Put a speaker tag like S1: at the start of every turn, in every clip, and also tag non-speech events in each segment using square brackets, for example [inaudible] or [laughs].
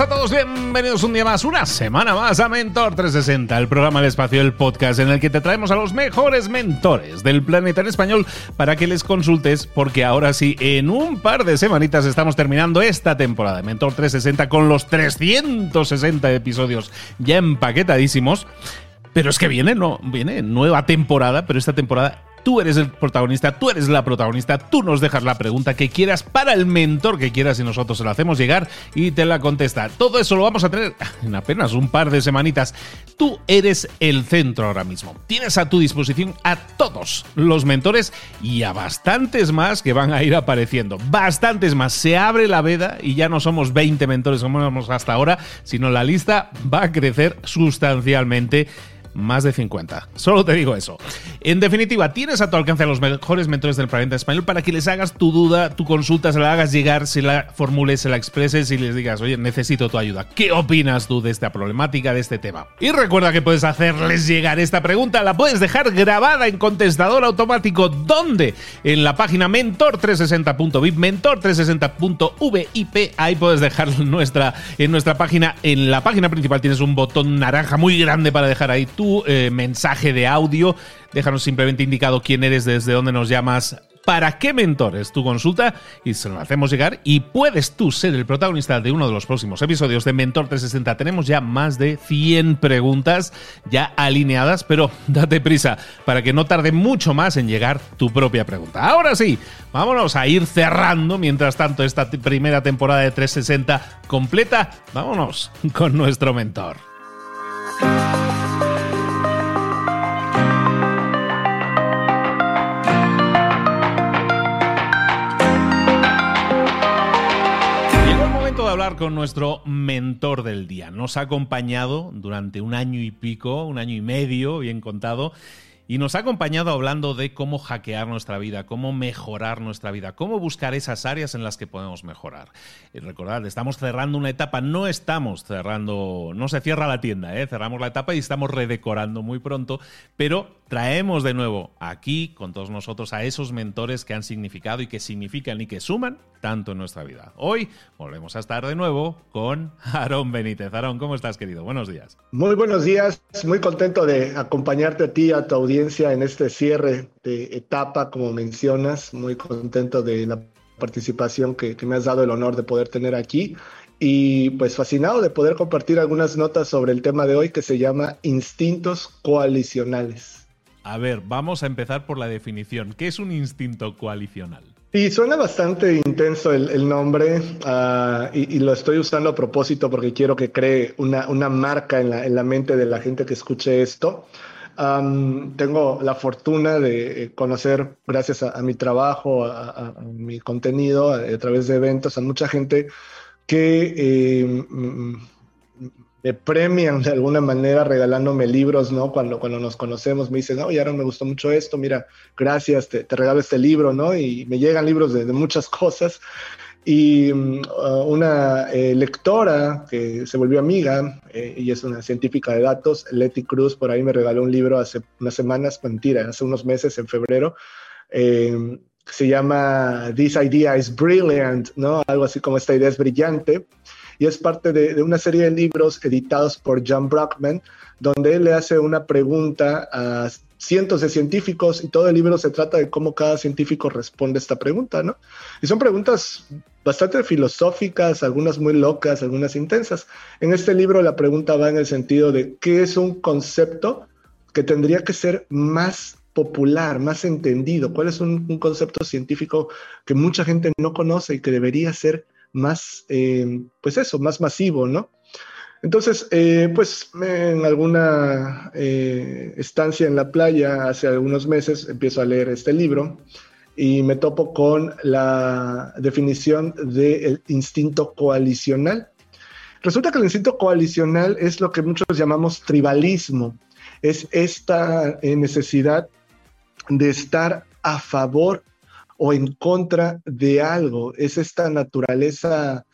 S1: A todos, bienvenidos un día más, una semana más a Mentor 360, el programa del espacio del podcast en el que te traemos a los mejores mentores del planeta en español para que les consultes, porque ahora sí, en un par de semanitas estamos terminando esta temporada de Mentor 360 con los 360 episodios ya empaquetadísimos. Pero es que viene, no, viene nueva temporada, pero esta temporada Tú eres el protagonista, tú eres la protagonista, tú nos dejas la pregunta que quieras para el mentor que quieras y nosotros se la hacemos llegar y te la contesta. Todo eso lo vamos a tener [laughs] en apenas un par de semanitas. Tú eres el centro ahora mismo. Tienes a tu disposición a todos los mentores y a bastantes más que van a ir apareciendo. Bastantes más. Se abre la veda y ya no somos 20 mentores como éramos hasta ahora, sino la lista va a crecer sustancialmente más de 50. Solo te digo eso. En definitiva, tienes a tu alcance a los mejores mentores del planeta español para que les hagas tu duda, tu consulta, se la hagas llegar, se la formules, se la expreses y les digas, oye, necesito tu ayuda. ¿Qué opinas tú de esta problemática, de este tema? Y recuerda que puedes hacerles llegar esta pregunta, la puedes dejar grabada en contestador automático. ¿Dónde? En la página mentor360.vip, mentor360.vip. Ahí puedes dejar nuestra, en nuestra página, en la página principal tienes un botón naranja muy grande para dejar ahí tu eh, mensaje de audio. Déjanos simplemente indicado quién eres, desde dónde nos llamas, para qué mentores tu consulta y se lo hacemos llegar y puedes tú ser el protagonista de uno de los próximos episodios de Mentor 360. Tenemos ya más de 100 preguntas ya alineadas, pero date prisa para que no tarde mucho más en llegar tu propia pregunta. Ahora sí, vámonos a ir cerrando mientras tanto esta primera temporada de 360 completa. Vámonos con nuestro mentor. Nuestro mentor del día. Nos ha acompañado durante un año y pico, un año y medio, bien contado, y nos ha acompañado hablando de cómo hackear nuestra vida, cómo mejorar nuestra vida, cómo buscar esas áreas en las que podemos mejorar. Y recordad, estamos cerrando una etapa, no estamos cerrando, no se cierra la tienda, ¿eh? cerramos la etapa y estamos redecorando muy pronto, pero traemos de nuevo aquí con todos nosotros a esos mentores que han significado y que significan y que suman tanto en nuestra vida. Hoy volvemos a estar de nuevo con Aarón Benítez. Aarón, ¿cómo estás, querido? Buenos días.
S2: Muy buenos días, muy contento de acompañarte a ti, a tu audiencia en este cierre de etapa, como mencionas, muy contento de la participación que, me has dado el honor de poder tener aquí y pues fascinado de poder compartir algunas notas sobre el tema de hoy que se llama instintos coalicionales.
S1: A ver, vamos a empezar por la definición. ¿Qué es un instinto coalicional?
S2: Y suena bastante intenso el, nombre ah, y, lo estoy usando a propósito porque quiero que cree una, una marca en la, en la, mente de la gente que escuche esto. tengo la fortuna de conocer, gracias a, mi trabajo, a, mi contenido, a, través de eventos, a mucha gente que eh, me premian de alguna manera regalándome libros, ¿no? Cuando, cuando nos conocemos me dicen, oye, ahora me gustó mucho esto, mira, gracias, te, regalo este libro, ¿no? Y me llegan libros de, muchas cosas. Y uh, una eh, lectora que se volvió amiga eh, y es una científica de datos, Leti Cruz, por ahí me regaló un libro hace unas semanas, mentira, hace unos meses, en febrero, eh, se llama This Idea is Brilliant, ¿no? Algo así como esta idea es brillante y es parte de, una serie de libros editados por John Brockman, donde él le hace una pregunta a cientos de científicos y todo el libro se trata de cómo cada científico responde esta pregunta, ¿no? Y son preguntas bastante filosóficas, algunas muy locas, algunas intensas. En este libro la pregunta va en el sentido de qué es un concepto que tendría que ser más popular, más entendido, cuál es un, un concepto científico que mucha gente no conoce y que debería ser más, eh, pues eso, más masivo, ¿no? Entonces, eh, pues en alguna eh, estancia en la playa hace algunos meses empiezo a leer este libro y me topo con la definición del instinto coalicional. Resulta que el instinto coalicional es lo que muchos llamamos tribalismo, es esta necesidad de estar a favor o en contra de algo. Es esta naturaleza,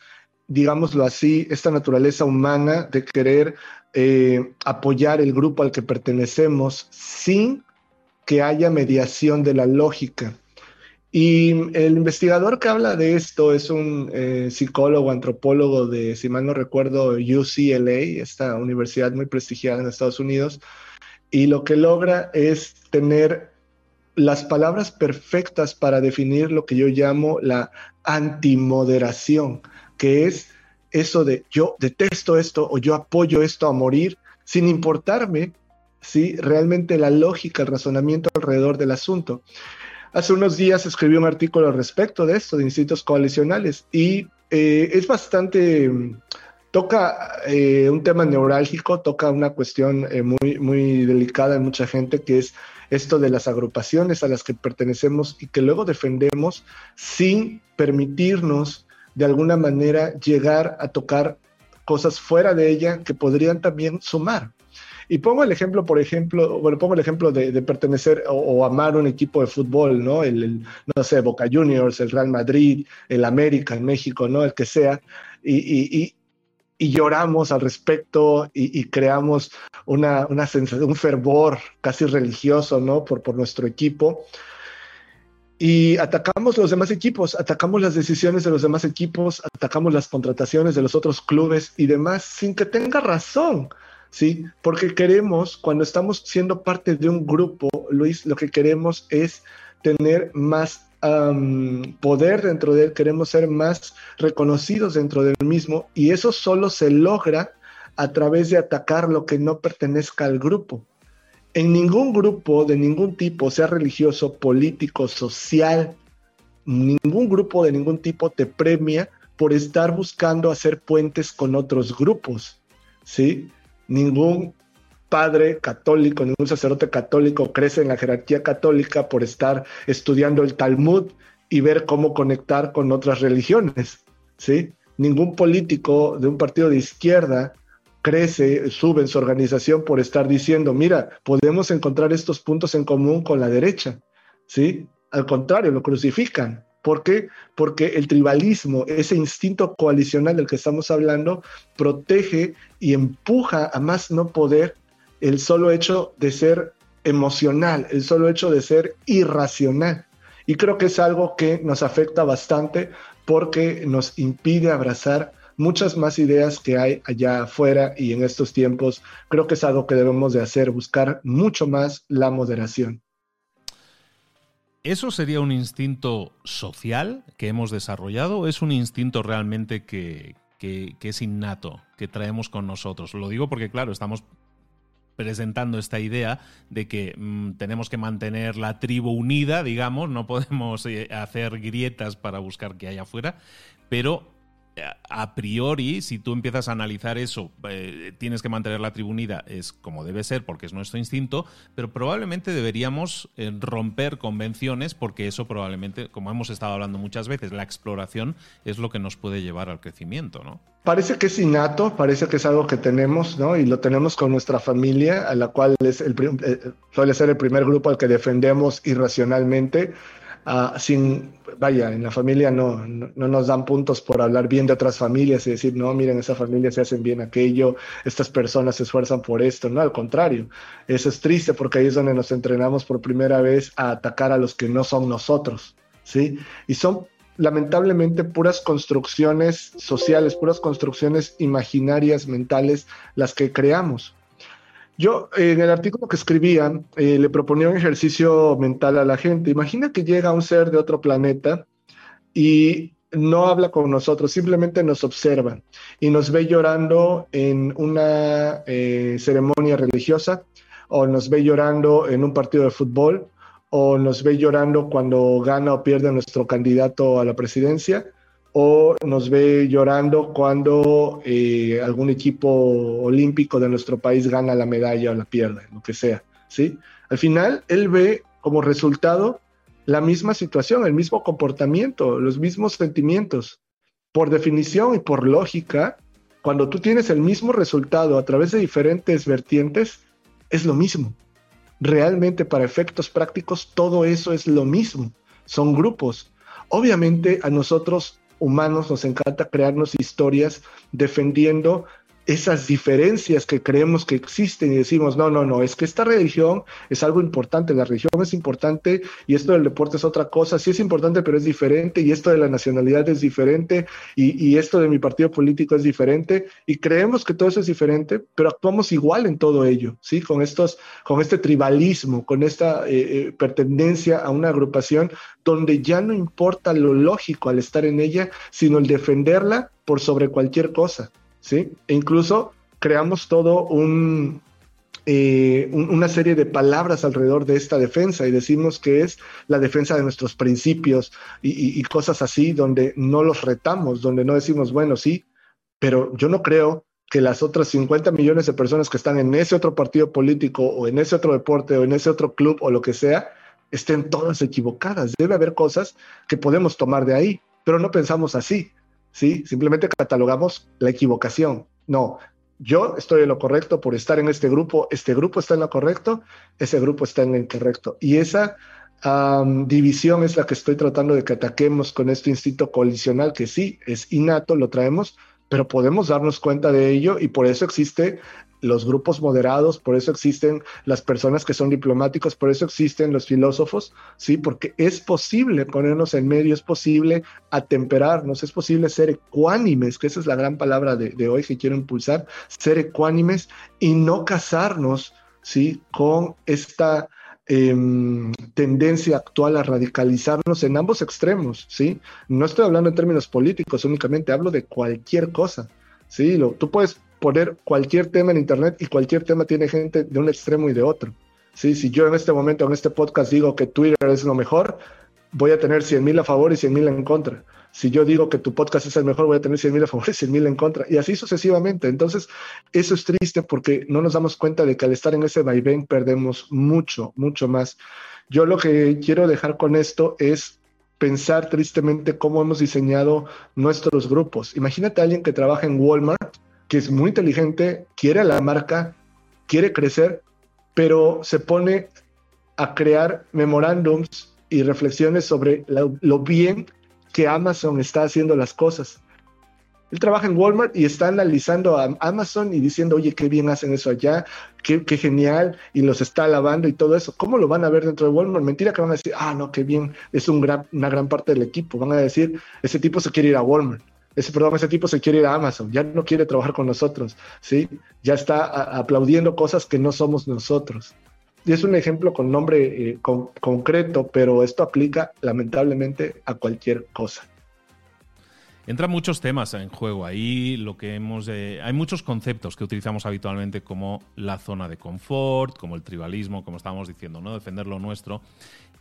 S2: digámoslo así, esta naturaleza humana de querer eh, apoyar el grupo al que pertenecemos sin que haya mediación de la lógica. Y el investigador que habla de esto es un eh, psicólogo, antropólogo de, si mal no recuerdo, UCLA, esta universidad muy prestigiada en Estados Unidos, y lo que logra es tener las palabras perfectas para definir lo que yo llamo la antimoderación, que es eso de yo detesto esto o yo apoyo esto a morir, sin importarme si realmente la lógica, el razonamiento alrededor del asunto. Hace unos días escribí un artículo al respecto de esto, de instintos coalicionales, y eh, es bastante, toca eh, un tema neurálgico, toca una cuestión eh, muy, muy delicada en mucha gente, que es esto de las agrupaciones a las que pertenecemos y que luego defendemos sin permitirnos de alguna manera llegar a tocar cosas fuera de ella que podrían también sumar. Y pongo el ejemplo, por ejemplo, bueno, pongo el ejemplo de, pertenecer o, amar un equipo de fútbol, ¿no? El, no sé, Boca Juniors, el Real Madrid, el América en México, ¿no? El que sea. y, y lloramos al respecto y, creamos una, una, un fervor casi religioso, ¿no? Por, por nuestro equipo. Y atacamos los demás equipos, atacamos las decisiones de los demás equipos, atacamos las contrataciones de los otros clubes y demás sin que tenga razón, ¿sí? Porque queremos, cuando estamos siendo parte de un grupo, Luis, lo que queremos es tener más poder dentro de él, queremos ser más reconocidos dentro del mismo y eso solo se logra a través de atacar lo que no pertenezca al grupo. En ningún grupo de ningún tipo, sea religioso, político, social, ningún grupo de ningún tipo te premia por estar buscando hacer puentes con otros grupos, ¿sí? Ningún padre católico, ningún sacerdote católico crece en la jerarquía católica por estar estudiando el Talmud y ver cómo conectar con otras religiones, ¿sí? Ningún político de un partido de izquierda crece, sube en su organización por estar diciendo, mira, podemos encontrar estos puntos en común con la derecha, ¿sí? Al contrario, lo crucifican. ¿Por qué? Porque el tribalismo, ese instinto coalicional del que estamos hablando, protege y empuja a más no poder el solo hecho de ser emocional, el solo hecho de ser irracional. Y creo que es algo que nos afecta bastante porque nos impide abrazar muchas más ideas que hay allá afuera y en estos tiempos creo que es algo que debemos de hacer, buscar mucho más la moderación.
S1: ¿Eso sería un instinto social que hemos desarrollado es un instinto realmente que, que, es innato, que traemos con nosotros? Lo digo porque, claro, estamos presentando esta idea de que mm, tenemos que mantener la tribu unida, digamos, no podemos eh, hacer grietas para buscar que haya afuera, pero a priori, si tú empiezas a analizar eso, eh, tienes que mantener la tribunida, es como debe ser porque es nuestro instinto, pero probablemente deberíamos eh, romper convenciones porque eso probablemente, como hemos estado hablando muchas veces, la exploración es lo que nos puede llevar al crecimiento, ¿no?
S2: Parece que es innato, parece que es algo que tenemos, ¿no? Y lo tenemos con nuestra familia, a la cual es el, eh, suele ser el primer grupo al que defendemos irracionalmente Ah, sin, vaya, en la familia no, no, nos dan puntos por hablar bien de otras familias y decir, no, miren, esa familia se hacen bien aquello, estas personas se esfuerzan por esto, no, al contrario, eso es triste porque ahí es donde nos entrenamos por primera vez a atacar a los que no son nosotros, ¿sí? Y son lamentablemente puras construcciones sociales, puras construcciones imaginarias, mentales, las que creamos. Yo en el artículo que escribía eh, le proponía un ejercicio mental a la gente. Imagina que llega un ser de otro planeta y no habla con nosotros, simplemente nos observa y nos ve llorando en una eh, ceremonia religiosa o nos ve llorando en un partido de fútbol o nos ve llorando cuando gana o pierde nuestro candidato a la presidencia o nos ve llorando cuando eh, algún equipo olímpico de nuestro país gana la medalla o la pierde, lo que sea, ¿sí? Al final, él ve como resultado la misma situación, el mismo comportamiento, los mismos sentimientos. Por definición y por lógica, cuando tú tienes el mismo resultado a través de diferentes vertientes, es lo mismo. Realmente para efectos prácticos, todo eso es lo mismo. Son grupos. Obviamente a nosotros humanos nos encanta crearnos historias defendiendo esas diferencias que creemos que existen y decimos, no, no, no, es que esta religión es algo importante, la religión es importante y esto del deporte es otra cosa, sí es importante, pero es diferente y esto de la nacionalidad es diferente y, esto de mi partido político es diferente y creemos que todo eso es diferente, pero actuamos igual en todo ello, ¿sí? Con, estos, con este tribalismo, con esta eh, eh, pertenencia a una agrupación donde ya no importa lo lógico al estar en ella, sino el defenderla por sobre cualquier cosa. ¿Sí? E incluso creamos todo eh, un, una serie de palabras alrededor de esta defensa y decimos que es la defensa de nuestros principios y, cosas así, donde no los retamos, donde no decimos, bueno, sí, pero yo no creo que las otras 50 millones de personas que están en ese otro partido político o en ese otro deporte o en ese otro club o lo que sea, estén todas equivocadas. Debe haber cosas que podemos tomar de ahí, pero no pensamos así. ¿Sí? Simplemente catalogamos la equivocación. No, yo estoy en lo correcto por estar en este grupo, este grupo está en lo correcto, ese grupo está en lo incorrecto. Y esa división es la que estoy tratando de que ataquemos con este instinto colisional, que sí, es innato, lo traemos, pero podemos darnos cuenta de ello y por eso existe los grupos moderados, por eso existen las personas que son diplomáticos, por eso existen los filósofos, ¿sí? Porque es posible ponernos en medio, es posible atemperarnos, es posible ser ecuánimes, que esa es la gran palabra de, hoy que quiero impulsar, ser ecuánimes y no casarnos, ¿sí? Con esta em, tendencia actual a radicalizarnos en ambos extremos, ¿sí? No estoy hablando en términos políticos únicamente, hablo de cualquier cosa, ¿sí? Lo, tú puedes poner cualquier tema en Internet y cualquier tema tiene gente de un extremo y de otro. ¿sí? Si yo en este momento, en este podcast, digo que Twitter es lo mejor, voy a tener 100.000 a favor y 100.000 en contra. Si yo digo que tu podcast es el mejor, voy a tener 100.000 a favor y 100.000 en contra. Y así sucesivamente. Entonces, eso es triste porque no nos damos cuenta de que al estar en ese vaivén perdemos mucho, mucho más. Yo lo que quiero dejar con esto es pensar tristemente cómo hemos diseñado nuestros grupos. Imagínate a alguien que trabaja en Walmart que es muy inteligente, quiere la marca, quiere crecer, pero se pone a crear memorándums y reflexiones sobre lo, bien que Amazon está haciendo las cosas. Él trabaja en Walmart y está analizando a Amazon y diciendo, oye, qué bien hacen eso allá, qué, genial, y los está alabando y todo eso. ¿Cómo lo van a ver dentro de Walmart? Mentira que van a decir, ah, no, qué bien, es un gran, una gran parte del equipo. Van a decir, ese tipo se quiere ir a Walmart ese, perdón, ese tipo se quiere ir a Amazon, ya no quiere trabajar con nosotros, ¿sí? Ya está aplaudiendo cosas que no somos nosotros. y es un ejemplo con nombre eh, concreto, pero esto aplica lamentablemente a cualquier cosa.
S1: Entran muchos temas en juego. Ahí lo que hemos. hay muchos conceptos que utilizamos habitualmente como la zona de confort, como el tribalismo, como estábamos diciendo, ¿no? Defender lo nuestro.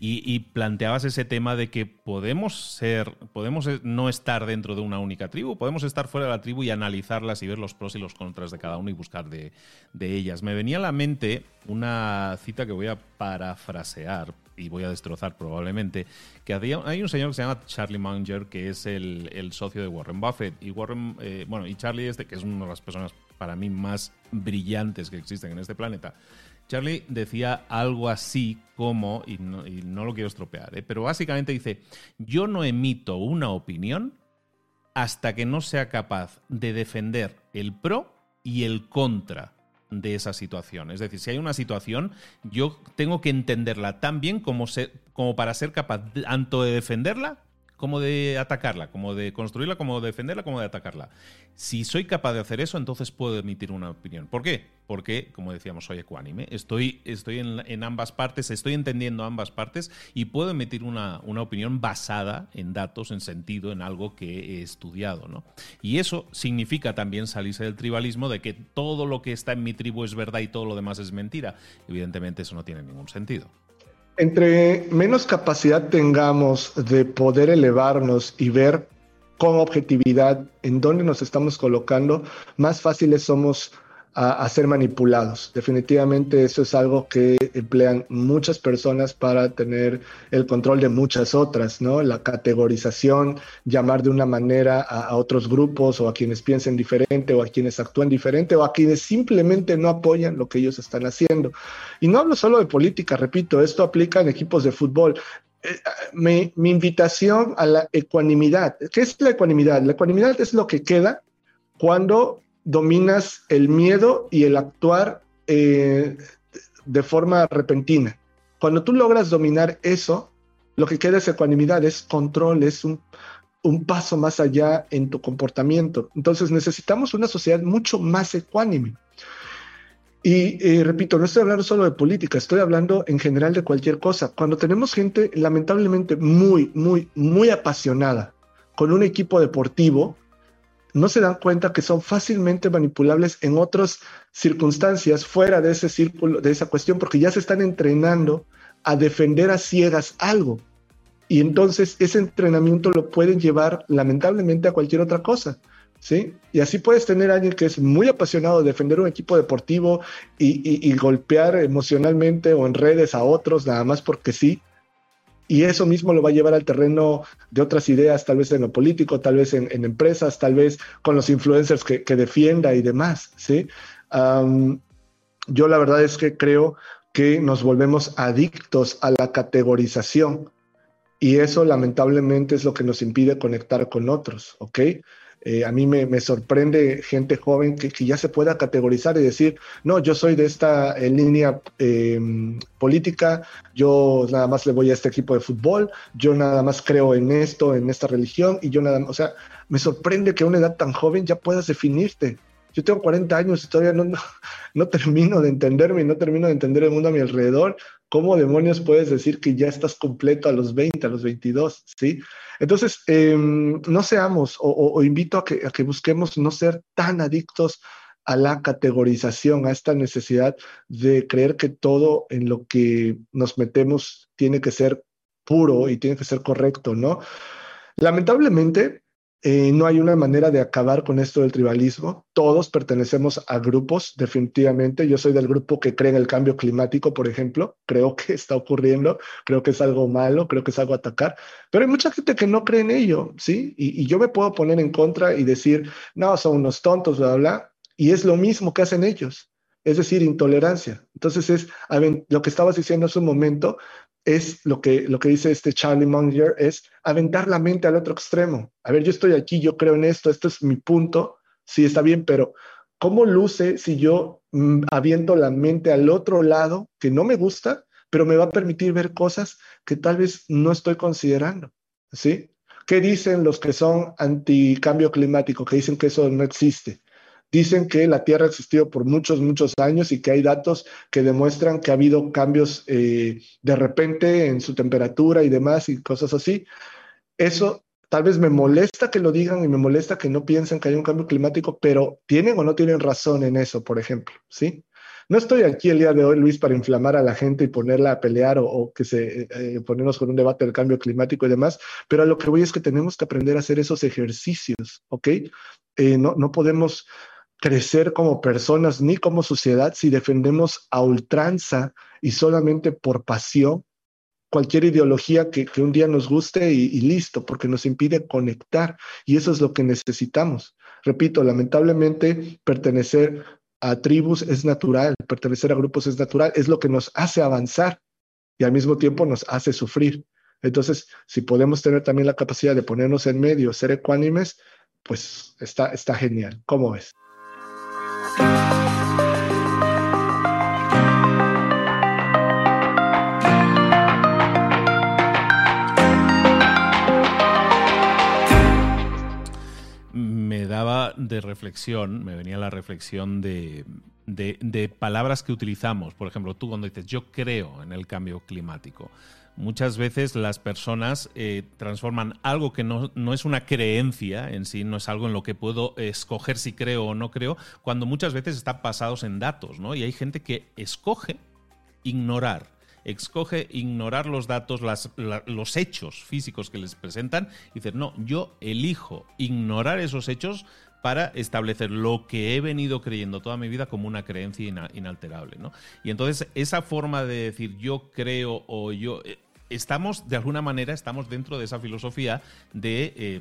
S1: Y, planteabas ese tema de que podemos ser, podemos no estar dentro de una única tribu, podemos estar fuera de la tribu y analizarlas y ver los pros y los contras de cada uno y buscar de ellas. Me venía a la mente una cita que voy a parafrasear y voy a destrozar probablemente, que hay un señor que se llama Charlie Munger, que es el, socio de Warren Buffett. Y Warren, eh, bueno, y Charlie este, que es una de las personas para mí más brillantes que existen en este planeta, Charlie decía algo así como, y no, lo quiero estropear, ¿eh? pero básicamente dice, yo no emito una opinión hasta que no sea capaz de defender el pro y el contra de esa situación. Es decir, si hay una situación, yo tengo que entenderla tan bien como, como para ser capaz tanto de defenderla como de atacarla, como de construirla, como de defenderla, como de atacarla. Si soy capaz de hacer eso, entonces puedo emitir una opinión. ¿Por qué? Porque, como decíamos, soy ecuánime, estoy, estoy en, ambas partes, estoy entendiendo ambas partes y puedo emitir una, una, opinión basada en datos, en sentido, en algo que he estudiado. ¿no? Y eso significa también salirse del tribalismo de que todo lo que está en mi tribu es verdad y todo lo demás es mentira. Evidentemente eso no tiene ningún sentido.
S2: Entre menos capacidad tengamos de poder elevarnos y ver con objetividad en dónde nos estamos colocando, más fáciles somos a, ser manipulados. Definitivamente eso es algo que emplean muchas personas para tener el control de muchas otras, ¿no? La categorización, llamar de una manera a, otros grupos o a quienes piensen diferente o a quienes actúan diferente o a quienes simplemente no apoyan lo que ellos están haciendo. Y no hablo solo de política, repito, esto aplica en equipos de fútbol. Eh, mi, mi, invitación a la ecuanimidad. ¿Qué es la ecuanimidad? La ecuanimidad es lo que queda cuando dominas el miedo y el actuar eh, de forma repentina. Cuando tú logras dominar eso, lo que queda es ecuanimidad, es control, es un, paso más allá en tu comportamiento. Entonces necesitamos una sociedad mucho más ecuánime. Y eh, repito, no estoy hablando solo de política, estoy hablando en general de cualquier cosa. Cuando tenemos gente lamentablemente muy, muy, muy apasionada con un equipo deportivo, no se dan cuenta que son fácilmente manipulables en otras circunstancias fuera de ese círculo, de esa cuestión, porque ya se están entrenando a defender a ciegas algo. Y entonces ese entrenamiento lo pueden llevar lamentablemente a cualquier otra cosa. ¿Sí? Y así puedes tener a alguien que es muy apasionado de defender un equipo deportivo y golpear emocionalmente o en redes a otros, nada más porque sí, y eso mismo lo va a llevar al terreno de otras ideas, tal vez en lo político, tal vez en, empresas, tal vez con los influencers que, defienda y demás, ¿sí? yo la verdad es que creo que nos volvemos adictos a la categorización y eso lamentablemente es lo que nos impide conectar con otros, ¿ok? Eh, a mí me, sorprende gente joven que, ya se pueda categorizar y decir, no, yo soy de esta eh, línea em, política, yo nada más le voy a este equipo de fútbol, yo nada más creo en esto, en esta religión, y yo nada más, o sea, me sorprende que a una edad tan joven ya puedas definirte. Yo tengo 40 años y todavía no, no, termino de entenderme y no termino de entender el mundo a mi alrededor. ¿Cómo demonios puedes decir que ya estás completo a los 20, a los 22? ¿sí? Entonces, em, no seamos, o, invito a que, a que busquemos no ser tan adictos a la categorización, a esta necesidad de creer que todo en lo que nos metemos tiene que ser puro y tiene que ser correcto, ¿no? Lamentablemente, eh, no hay una manera de acabar con esto del tribalismo. Todos pertenecemos a grupos, definitivamente. Yo soy del grupo que cree en el cambio climático, por ejemplo. Creo que [laughs] está ocurriendo, creo que es algo malo, creo que es algo atacar. Pero hay mucha gente que no cree en ello, ¿sí? Y, yo me puedo poner en contra y decir, no, son unos tontos, bla, bla. Y es lo mismo que hacen ellos. Es decir, intolerancia. Entonces es lo que estabas diciendo hace un momento, es lo que, lo que dice este Charlie Munger, es aventar la mente al otro extremo. A ver, yo estoy aquí, yo creo en esto, esto es mi punto, sí está bien, pero ¿cómo luce si yo mm, aviento la mente al otro lado que no me gusta, pero me va a permitir ver cosas que tal vez no estoy considerando? ¿Sí? ¿Qué dicen los que son anti cambio climático, que dicen que eso no existe? Dicen que la Tierra ha existido por muchos, muchos años y que hay datos que demuestran que ha habido cambios eh, de repente en su temperatura y demás y cosas así. Eso tal vez me molesta que lo digan y me molesta que no piensen que hay un cambio climático, pero tienen o no tienen razón en eso, por ejemplo, ¿sí? No estoy aquí el día de hoy, Luis, para inflamar a la gente y ponerla a pelear o, que se eh, ponernos con un debate del cambio climático y demás, pero a lo que voy es que tenemos que aprender a hacer esos ejercicios, ¿ok? Eh, no, no podemos crecer como personas ni como sociedad si defendemos a ultranza y solamente por pasión cualquier ideología que, un día nos guste y, y, listo, porque nos impide conectar. Y eso es lo que necesitamos. Repito, lamentablemente pertenecer a tribus es natural, pertenecer a grupos es natural, es lo que nos hace avanzar y al mismo tiempo nos hace sufrir. Entonces, si podemos tener también la capacidad de ponernos en medio, ser ecuánimes, pues está, está genial. ¿Cómo ves?
S1: Me daba de reflexión, me venía la reflexión de, palabras que utilizamos. Por ejemplo, tú cuando dices yo creo en el cambio climático muchas veces las personas eh, transforman algo que no, es una creencia en sí, no es algo en lo que puedo escoger si creo o no creo, cuando muchas veces están basados en datos, ¿no? Y hay gente que escoge ignorar escoge ignorar los datos, los hechos físicos que les presentan y decir, no, yo elijo ignorar esos hechos para establecer lo que he venido creyendo toda mi vida como una creencia inalterable. ¿no? Y entonces esa forma de decir yo creo o yo... Eh, estamos, de alguna manera, estamos dentro de esa filosofía de, eh,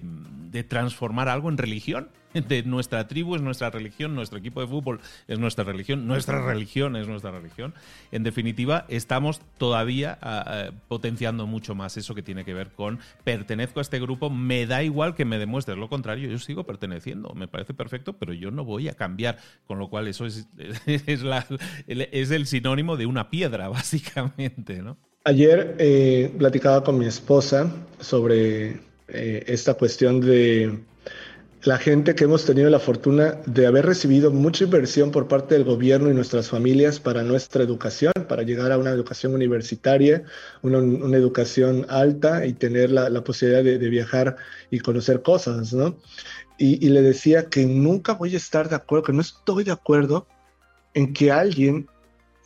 S1: de, transformar algo en religión. De nuestra tribu es nuestra religión, nuestro equipo de fútbol es nuestra religión, nuestra religión es nuestra religión. En definitiva, estamos todavía ah, ah, potenciando mucho más eso que tiene que ver con pertenezco a este grupo, me da igual que me demuestres lo contrario, yo sigo perteneciendo, me parece perfecto, pero yo no voy a cambiar, con lo cual eso es, [laughs] es, el sinónimo de una piedra, [laughs] básicamente, ¿no?
S2: Ayer eh, platicaba con mi esposa sobre eh, esta cuestión de la gente que hemos tenido la fortuna de haber recibido mucha inversión por parte del gobierno y nuestras familias para nuestra educación, para llegar a una educación universitaria, una, educación alta y tener la, posibilidad de, viajar y conocer cosas, ¿no? Y, y le decía que nunca voy a estar de acuerdo, que no estoy de acuerdo en que alguien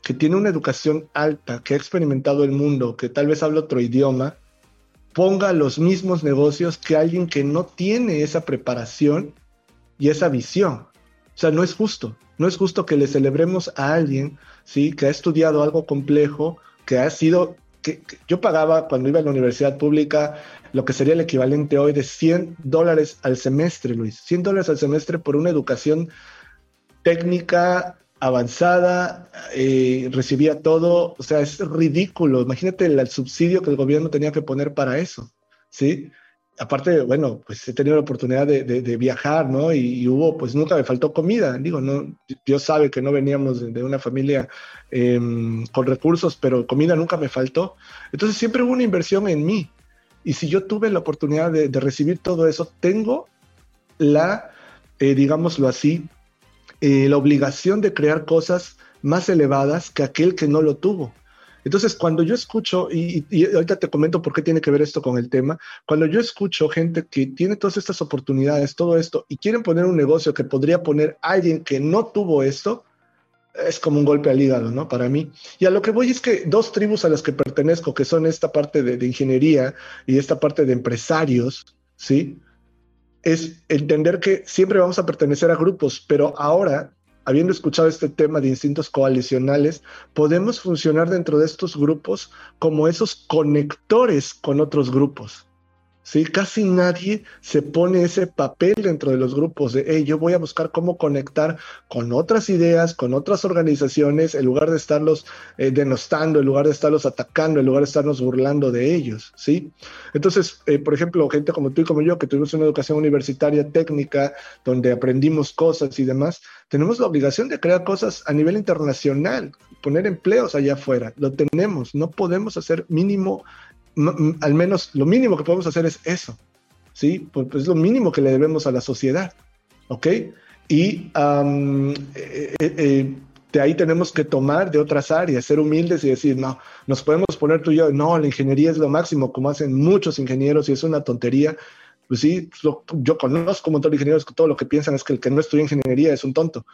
S2: que tiene una educación alta, que ha experimentado el mundo, que tal vez habla otro idioma, ponga los mismos negocios que alguien que no tiene esa preparación y esa visión. O sea, no es justo. No es justo que le celebremos a alguien, ¿sí? Que ha estudiado algo complejo, que ha sido... Que, yo pagaba cuando iba a la universidad pública lo que sería el equivalente hoy de 100 dólares al semestre, Luis. 100 dólares al semestre por una educación técnica avanzada, eh, recibía todo, o sea, es ridículo. Imagínate el, subsidio que el gobierno tenía que poner para eso, ¿sí? Aparte, bueno, pues he tenido la oportunidad de, viajar, ¿no? Y, hubo, pues nunca me faltó comida. Digo, no, Dios sabe que no veníamos de, una familia em, con recursos, pero comida nunca me faltó. Entonces siempre hubo una inversión en mí. Y si yo tuve la oportunidad de, recibir todo eso, tengo la, eh, digámoslo así, eh, la obligación de crear cosas más elevadas que aquel que no lo tuvo. Entonces, cuando yo escucho, y, ahorita te comento por qué tiene que ver esto con el tema, cuando yo escucho gente que tiene todas estas oportunidades, todo esto, y quieren poner un negocio que podría poner alguien que no tuvo esto, es como un golpe al hígado, ¿no? Para mí. Y a lo que voy es que dos tribus a las que pertenezco, que son esta parte de, de ingeniería y esta parte de empresarios, ¿sí? Es entender que siempre vamos a pertenecer a grupos, pero ahora, habiendo escuchado este tema de instintos coalicionales, podemos funcionar dentro de estos grupos como esos conectores con otros grupos. ¿Sí? Casi nadie se pone ese papel dentro de los grupos de, hey, yo voy a buscar cómo conectar con otras ideas, con otras organizaciones, en lugar de estarlos eh, denostando, en lugar de estarlos atacando, en lugar de estarnos burlando de ellos, ¿sí? Entonces, eh, por ejemplo, gente como tú y como yo, que tuvimos una educación universitaria técnica, donde aprendimos cosas y demás, tenemos la obligación de crear cosas a nivel internacional, poner empleos allá afuera, lo tenemos, no podemos hacer mínimo al menos lo mínimo que podemos hacer es eso, ¿sí? Pues es lo mínimo que le debemos a la sociedad, ¿ok? Y eh, eh, de ahí tenemos que tomar de otras áreas, ser humildes y decir, no, nos podemos poner tú y yo, no, la ingeniería es lo máximo, como hacen muchos ingenieros y es una tontería. Pues sí, yo conozco un montón de ingenieros que todo lo que piensan es que el que no estudia ingeniería es un tonto.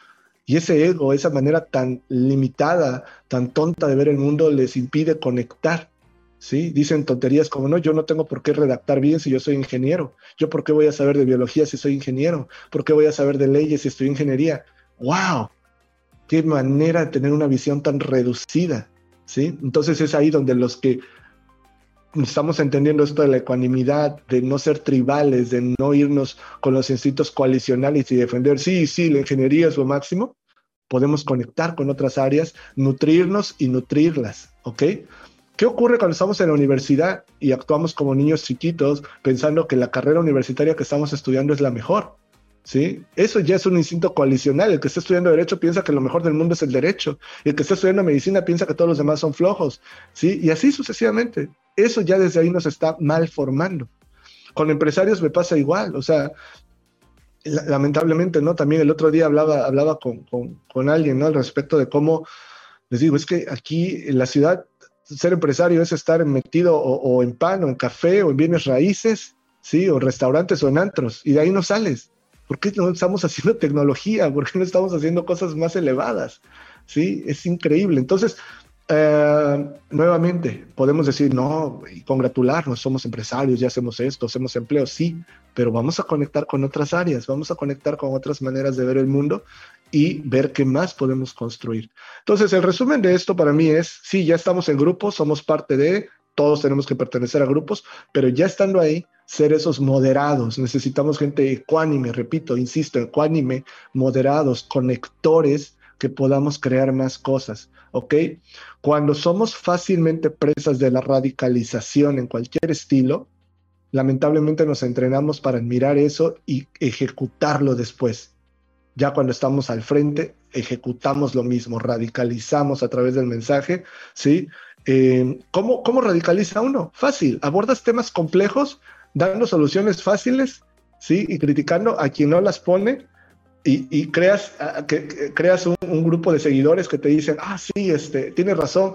S2: Y ese ego, esa manera tan limitada, tan tonta de ver el mundo, les impide conectar. ¿Sí? Dicen tonterías como, no, yo no tengo por qué redactar bien si yo soy ingeniero. Yo por qué voy a saber de biología si soy ingeniero. ¿Por qué voy a saber de leyes si estoy ingeniería? ¡Wow! Qué manera de tener una visión tan reducida. ¿sí? Entonces es ahí donde los que estamos entendiendo esto de la ecuanimidad, de no ser tribales, de no irnos con los instintos coalicionales y defender, sí, sí, la ingeniería es lo máximo, podemos conectar con otras áreas, nutrirnos y nutrirlas, ¿ok? ¿Qué ocurre cuando estamos en la universidad y actuamos como niños chiquitos pensando que la carrera universitaria que estamos estudiando es la mejor? ¿Sí? Eso ya es un instinto coalicional. El que está estudiando derecho piensa que lo mejor del mundo es el derecho. Y el que está estudiando medicina piensa que todos los demás son flojos. ¿Sí? Y así sucesivamente. Eso ya desde ahí nos está mal formando. Con empresarios me pasa igual. O sea, lamentablemente, ¿no? También el otro día hablaba, hablaba con, con, con alguien, ¿no? Al respecto de cómo, les digo, es que aquí en la ciudad ser empresario es estar metido o, en pan, o en café, o en bienes raíces, ¿sí? O restaurantes o en antros, y de ahí no sales. ¿Por qué no estamos [laughs] haciendo tecnología? ¿Por qué no estamos haciendo cosas más elevadas? ¿Sí? Es increíble. Entonces, eh, nuevamente, podemos decir, no, y congratularnos, somos empresarios, ya hacemos esto, hacemos empleo, sí, pero vamos a conectar con otras áreas, vamos a conectar con otras maneras de ver el mundo y ver qué más podemos construir. Entonces, el resumen de esto para mí es, sí, ya estamos en grupos, somos parte de, todos tenemos que pertenecer a grupos, pero ya estando ahí, ser esos moderados. Necesitamos gente ecuánime, repito, insisto, ecuánime, moderados, conectores que podamos crear más cosas, ¿ok? Cuando somos fácilmente presas de la radicalización en cualquier estilo, lamentablemente nos entrenamos para admirar eso y ejecutarlo después. Ya cuando estamos al frente, ejecutamos lo mismo, radicalizamos a través del mensaje, ¿sí? Eh, ¿cómo, ¿Cómo radicaliza uno? Fácil, abordas temas complejos, dando soluciones fáciles, ¿sí? Y criticando a quien no las pone, y, creas, que, creas un, grupo de seguidores que te dicen, ah, sí, este, tienes razón,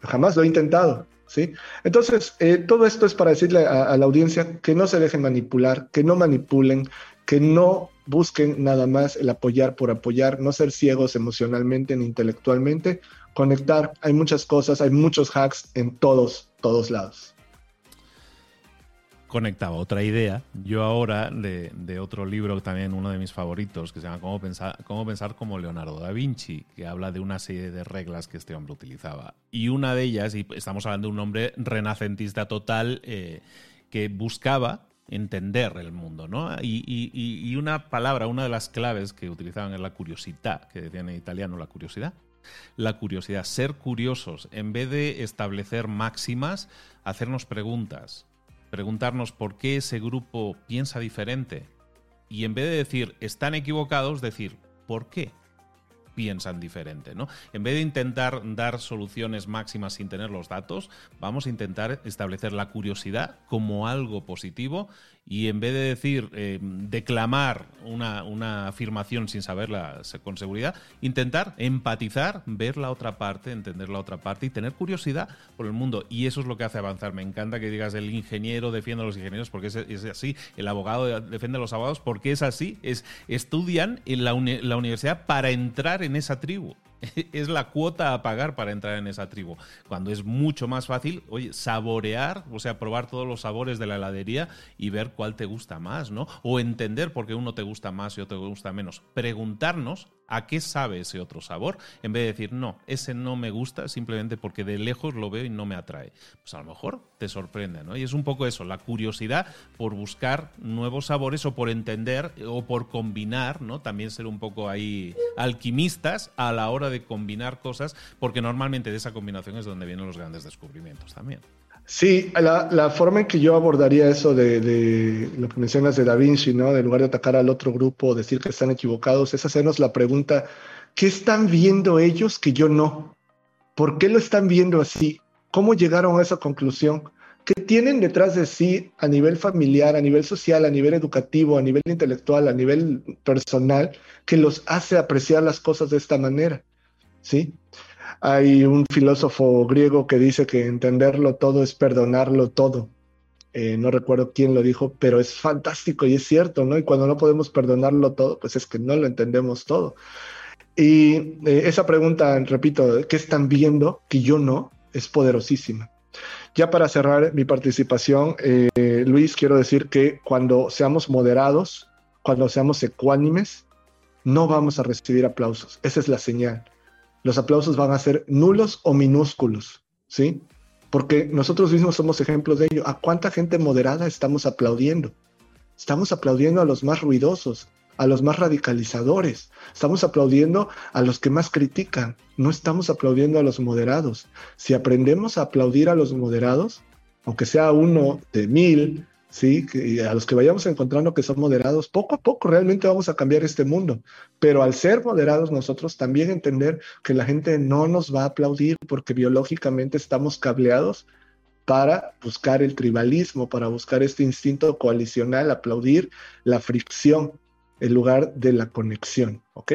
S2: jamás lo he intentado. ¿sí? Entonces, eh, todo esto es para decirle a, la audiencia que no se dejen manipular, que no manipulen, que no busquen nada más el apoyar por apoyar, no ser ciegos emocionalmente ni intelectualmente, conectar. Hay muchas cosas, hay muchos hacks en todos, todos lados
S1: conectaba otra idea. Yo ahora, de, otro libro, también uno de mis favoritos, que se llama Cómo pensar, Cómo pensar como Leonardo da Vinci, que habla de una serie de reglas que este hombre utilizaba. Y una de ellas, y estamos hablando de un hombre renacentista total, eh, que buscaba entender el mundo, ¿no? Y, una palabra, una de las claves que utilizaban es la curiosidad, que decían en italiano la curiosidad. La curiosidad, ser curiosos, en vez de establecer máximas, hacernos preguntas, preguntarnos por qué ese grupo piensa diferente y en vez de decir están equivocados, decir ¿por qué? Piensan diferente, ¿no? En vez de intentar dar soluciones máximas sin tener los datos, vamos a intentar establecer la curiosidad como algo positivo y en vez de decir, eh, declamar una, una, afirmación sin saberla con seguridad, intentar empatizar, ver la otra parte, entender la otra parte y tener curiosidad por el mundo. Y eso es lo que hace avanzar. Me encanta que digas el ingeniero defiende a los ingenieros porque es, es así, el abogado defiende a los abogados porque es así, es, estudian en la, la universidad para entrar en esa tribu. [laughs] es la cuota a pagar para entrar en esa tribu. Cuando es mucho más fácil, oye, saborear, o sea, probar todos los sabores de la heladería y ver cuál te gusta más, ¿no? O entender por qué uno te gusta más y otro te gusta menos. Preguntarnos a qué sabe ese otro sabor, en vez de decir, no, ese no me gusta simplemente porque de lejos lo veo y no me atrae. Pues a lo mejor te sorprende, ¿no? Y es un poco eso, la curiosidad por buscar nuevos sabores o por entender o por combinar, ¿no? También ser un poco ahí alquimistas a la hora de combinar cosas, porque normalmente de esa combinación es donde vienen los grandes descubrimientos también.
S2: Sí, la, forma en que yo abordaría eso de, lo que mencionas de Da Vinci, ¿no? De lugar de atacar al otro grupo, decir que están equivocados, es hacernos la pregunta, ¿qué están viendo ellos que yo no? ¿Por qué lo están viendo así? ¿Cómo llegaron a esa conclusión? que tienen detrás de sí a nivel familiar, a nivel social, a nivel educativo, a nivel intelectual, a nivel personal, que los hace apreciar las cosas de esta manera. ¿sí? Hay un filósofo griego que dice que entenderlo todo es perdonarlo todo. Eh, no recuerdo quién lo dijo, pero es fantástico y es cierto, ¿no? Y cuando no podemos perdonarlo todo, pues es que no lo entendemos todo. Y eh, esa pregunta, repito, ¿qué están viendo que yo no? Es poderosísima. Ya para cerrar mi participación, eh, Luis, quiero decir que cuando seamos moderados, cuando seamos ecuánimes, no vamos a recibir aplausos. Esa es la señal los aplausos van a ser nulos o minúsculos, ¿sí? Porque nosotros mismos somos ejemplos de ello. ¿A cuánta gente moderada estamos aplaudiendo? Estamos aplaudiendo a los más ruidosos, a los más radicalizadores. Estamos aplaudiendo a los que más critican. No estamos aplaudiendo a los moderados. Si aprendemos a aplaudir a los moderados, aunque sea uno de mil, ¿sí? a los que vayamos encontrando que son moderados, poco a poco realmente vamos a cambiar este mundo. Pero al ser moderados nosotros también entender que la gente no nos va a aplaudir porque biológicamente estamos cableados para buscar el tribalismo, para buscar este instinto coalicional, aplaudir la fricción en lugar de la conexión, ¿ok?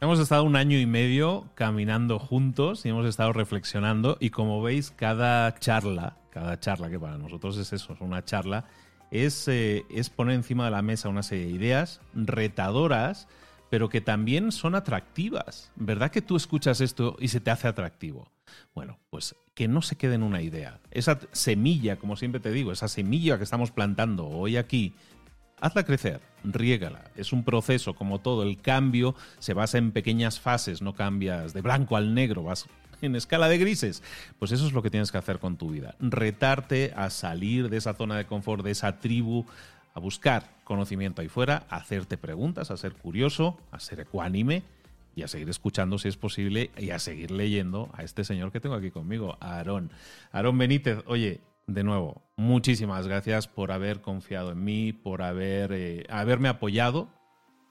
S1: Hemos estado un año y medio caminando juntos y hemos estado reflexionando y como veis cada charla cada charla, que para nosotros es eso, es una charla, es, eh, es poner encima de la mesa una serie de ideas retadoras, pero que también son atractivas. ¿Verdad que tú escuchas esto y se te hace atractivo? Bueno, pues que no se quede en una idea. Esa semilla, como siempre te digo, esa semilla que estamos plantando hoy aquí, hazla crecer, riégala. Es un proceso como todo. El cambio se basa en pequeñas fases, no cambias de blanco al negro, vas en escala de grises. Pues eso es lo que tienes que hacer con tu vida. Retarte a salir de esa zona de confort, de esa tribu, a buscar conocimiento ahí fuera, a hacerte preguntas, a ser curioso, a ser ecuánime y a seguir escuchando si es posible y a seguir leyendo a este señor que tengo aquí conmigo, Aarón. Aarón Benítez, oye, de nuevo, muchísimas gracias por haber confiado en mí, por haber, eh, haberme apoyado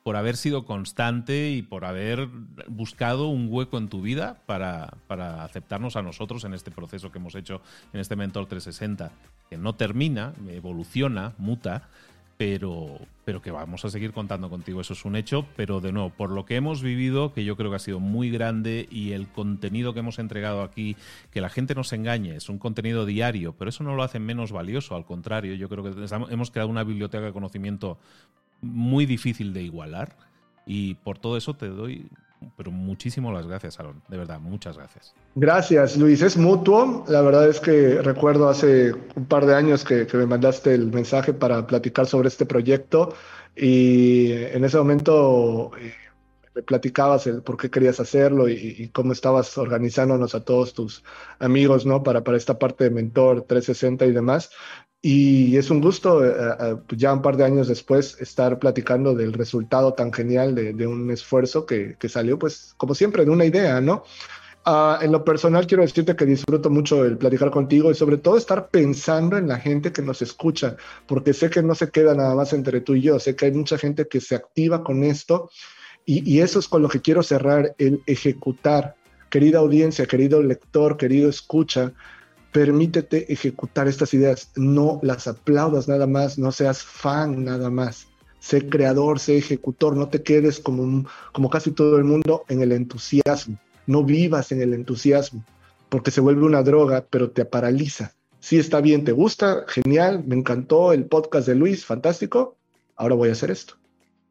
S1: por haber sido constante y por haber buscado un hueco en tu vida para, para, aceptarnos a nosotros en este proceso que hemos hecho en este Mentor 360, que no termina, evoluciona, muta, pero, pero que vamos a seguir contando contigo, eso es un hecho, pero de nuevo, por lo que hemos vivido, que yo creo que ha sido muy grande y el contenido que hemos entregado aquí, que la gente no se engañe, es un contenido diario, pero eso no lo hace menos valioso, al contrario, yo creo que hemos creado una biblioteca de conocimiento muy difícil de igualar. Y por todo eso te doy pero muchísimas las gracias, Aaron. De verdad, muchas gracias.
S2: Gracias, Luis. Es mutuo. La verdad es que recuerdo hace un par de años que, me mandaste el mensaje para platicar sobre este proyecto y en ese momento eh, me platicabas el por qué querías hacerlo y, cómo estabas organizándonos a todos tus amigos, ¿no? Para, para esta parte de Mentor 360 y demás. Y es un gusto, eh, eh, pues ya un par de años después, estar platicando del resultado tan genial de, un esfuerzo que, salió, pues, como siempre, de una idea, ¿no? Ah, en lo personal, quiero decirte que disfruto mucho el platicar contigo y sobre todo estar pensando en la gente que nos escucha, porque sé que no se queda nada más entre tú y yo, sé que hay mucha gente que se activa con esto y, y eso es con lo que quiero cerrar, el ejecutar. Querida audiencia, querido lector, querido escucha, permítete ejecutar estas ideas, no las aplaudas nada más, no seas fan nada más. Sé creador, sé ejecutor, no te quedes como, como casi todo el mundo en el entusiasmo, no vivas en el entusiasmo, porque se vuelve una droga, pero te paraliza. Sí, está bien, te gusta, genial, me encantó el podcast de Luis, fantástico, ahora voy a hacer esto.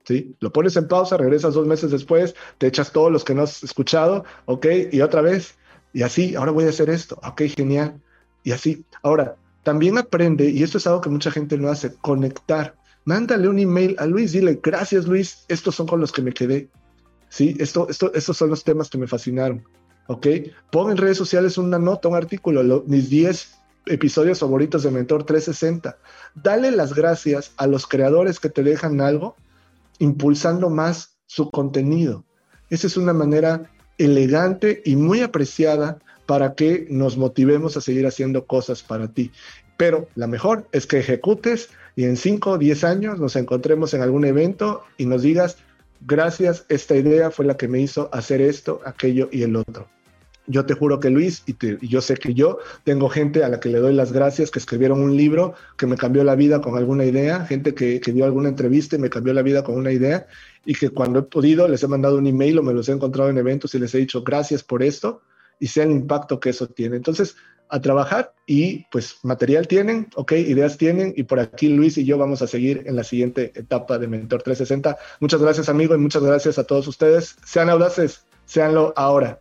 S2: ¿Sí? Lo pones en pausa, regresas dos meses después, te echas todos los que no has escuchado, ¿ok? Y otra vez, y así, ahora voy a hacer esto, ok, genial y así. Ahora, también aprende, y esto es algo que mucha gente no hace, conectar. Mándale un email a Luis, dile, gracias Luis, estos son con los que me quedé. Sí, esto, esto, estos son los temas que me fascinaron. ¿Ok? Pon en redes sociales una nota, un artículo, mis 10 episodios favoritos de Mentor 360. Dale las gracias a los creadores que te dejan algo, impulsando más su contenido. Esa es una manera elegante y muy apreciada para que nos motivemos a seguir haciendo cosas para ti. Pero la mejor es que ejecutes y en 5 o 10 años nos encontremos en algún evento y nos digas, gracias, esta idea fue la que me hizo hacer esto, aquello y el otro. Yo te juro que Luis, y, yo sé que yo tengo gente a la que le doy las gracias, que escribieron un libro que me cambió la vida con alguna idea, gente que, que dio alguna entrevista y me cambió la vida con una idea, y que cuando he podido les he mandado un email o me los he encontrado en eventos y les he dicho gracias por esto y sea el impacto que eso tiene. Entonces, a trabajar y pues material tienen, ok, ideas tienen y por aquí Luis y yo vamos a seguir en la siguiente etapa de Mentor 360. Muchas gracias amigo y muchas gracias a todos ustedes. Sean audaces, seanlo ahora.